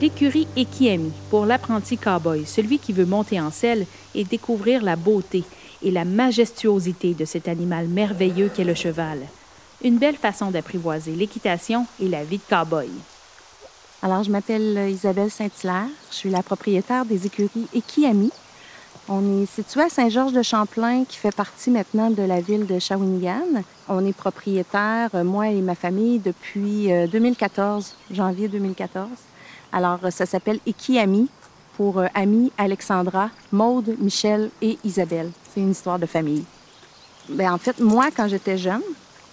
L'écurie Ekiami pour l'apprenti cowboy, celui qui veut monter en selle et découvrir la beauté et la majestuosité de cet animal merveilleux qu'est le cheval. Une belle façon d'apprivoiser l'équitation et la vie de cowboy. Alors, je m'appelle Isabelle Saint-Hilaire. Je suis la propriétaire des écuries Ekiami. On est situé à Saint-Georges-de-Champlain, qui fait partie maintenant de la ville de Shawinigan. On est propriétaire, euh, moi et ma famille, depuis 2014, euh, janvier 2014. Alors, euh, ça s'appelle Ekiami pour Ami, Alexandra, Maude, Michel et Isabelle. C'est une histoire de famille. Bien, en fait, moi, quand j'étais jeune,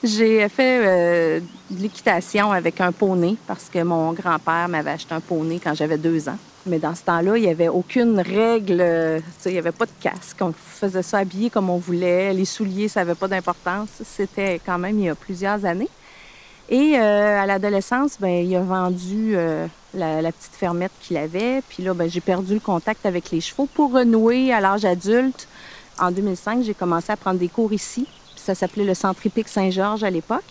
j'ai fait euh, de l'équitation avec un poney parce que mon grand-père m'avait acheté un poney quand j'avais deux ans. Mais dans ce temps-là, il n'y avait aucune règle, il n'y avait pas de casque. On faisait ça habillé comme on voulait. Les souliers, ça n'avait pas d'importance. C'était quand même il y a plusieurs années. Et euh, à l'adolescence, ben, il a vendu euh, la, petite fermette qu'il avait. Puis là, ben, j'ai perdu le contact avec les chevaux. Pour renouer à l'âge adulte, en 2005, j'ai commencé à prendre des cours ici ça s'appelait le Centre hippique Saint-Georges à l'époque.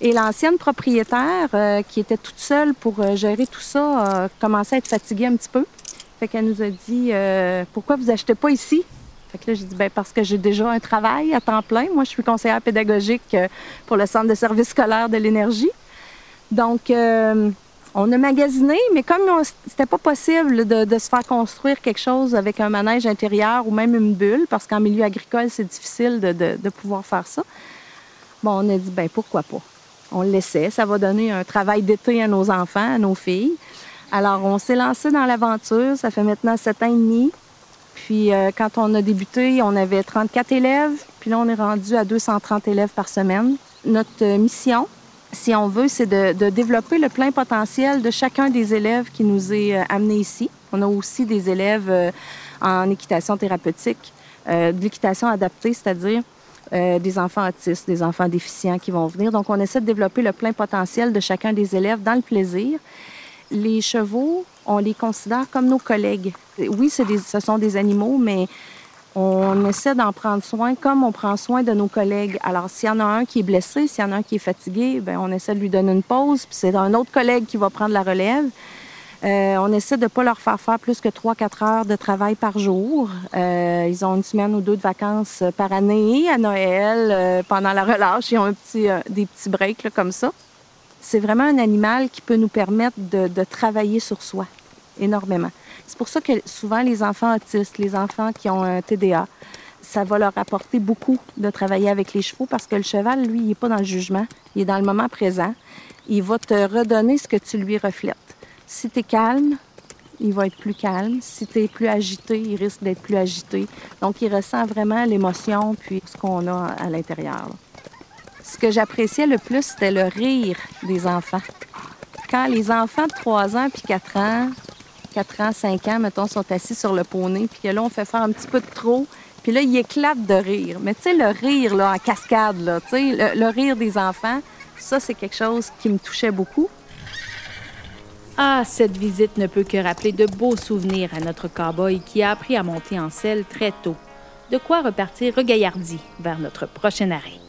Et l'ancienne propriétaire, euh, qui était toute seule pour gérer tout ça, a commencé à être fatiguée un petit peu. Fait qu'elle nous a dit Pourquoi vous achetez pas ici? Fait que là, j'ai dit ben, parce que j'ai déjà un travail à temps plein. Moi, je suis conseillère pédagogique pour le Centre de service scolaire de l'énergie. Donc, on a magasiné, mais comme c'était pas possible de, se faire construire quelque chose avec un manège intérieur ou même une bulle, parce qu'en milieu agricole, c'est difficile de, pouvoir faire ça, bon, on a dit, ben pourquoi pas? On le laissait. Ça va donner un travail d'été à nos enfants, à nos filles. Alors, on s'est lancé dans l'aventure. Ça fait maintenant sept ans et demi. Puis, euh, quand on a débuté, on avait 34 élèves. Puis là, on est rendu à 230 élèves par semaine. Notre mission, si on veut, c'est de, développer le plein potentiel de chacun des élèves qui nous est euh, amené ici. On a aussi des élèves euh, en équitation thérapeutique, euh, de l'équitation adaptée, c'est-à-dire des enfants autistes, des enfants déficients qui vont venir. Donc, on essaie de développer le plein potentiel de chacun des élèves dans le plaisir. Les chevaux, on les considère comme nos collègues. Oui, ce sont des animaux, mais on essaie d'en prendre soin comme on prend soin de nos collègues. Alors, s'il y en a un qui est blessé, s'il y en a un qui est fatigué, bien, on essaie de lui donner une pause, puis c'est un autre collègue qui va prendre la relève. Euh, on essaie de ne pas leur faire faire plus que 3-4 heures de travail par jour. Euh, ils ont une semaine ou deux de vacances par année. À Noël, euh, pendant la relâche, ils ont des petits breaks comme ça. C'est vraiment un animal qui peut nous permettre de travailler sur soi énormément. C'est pour ça que souvent les enfants autistes, les enfants qui ont un TDA, ça va leur apporter beaucoup de travailler avec les chevaux parce que le cheval, lui, il n'est pas dans le jugement, il est dans le moment présent. Il va te redonner ce que tu lui reflètes. Si tu es calme, il va être plus calme. Si tu es plus agité, il risque d'être plus agité. Donc, il ressent vraiment l'émotion puis ce qu'on a à l'intérieur. Ce que j'appréciais le plus, c'était le rire des enfants. Quand les enfants de 3 ans puis 4 ans 4 ans, 5 ans, mettons, sont assis sur le poney, puis que là, on fait faire un petit peu de trop, puis là, ils éclatent de rire. Mais tu sais, le rire, là, en cascade, là, tu sais, le, rire des enfants, ça, c'est quelque chose qui me touchait beaucoup. Ah, cette visite ne peut que rappeler de beaux souvenirs à notre cowboy qui a appris à monter en selle très tôt. De quoi repartir regaillardi vers notre prochain arrêt.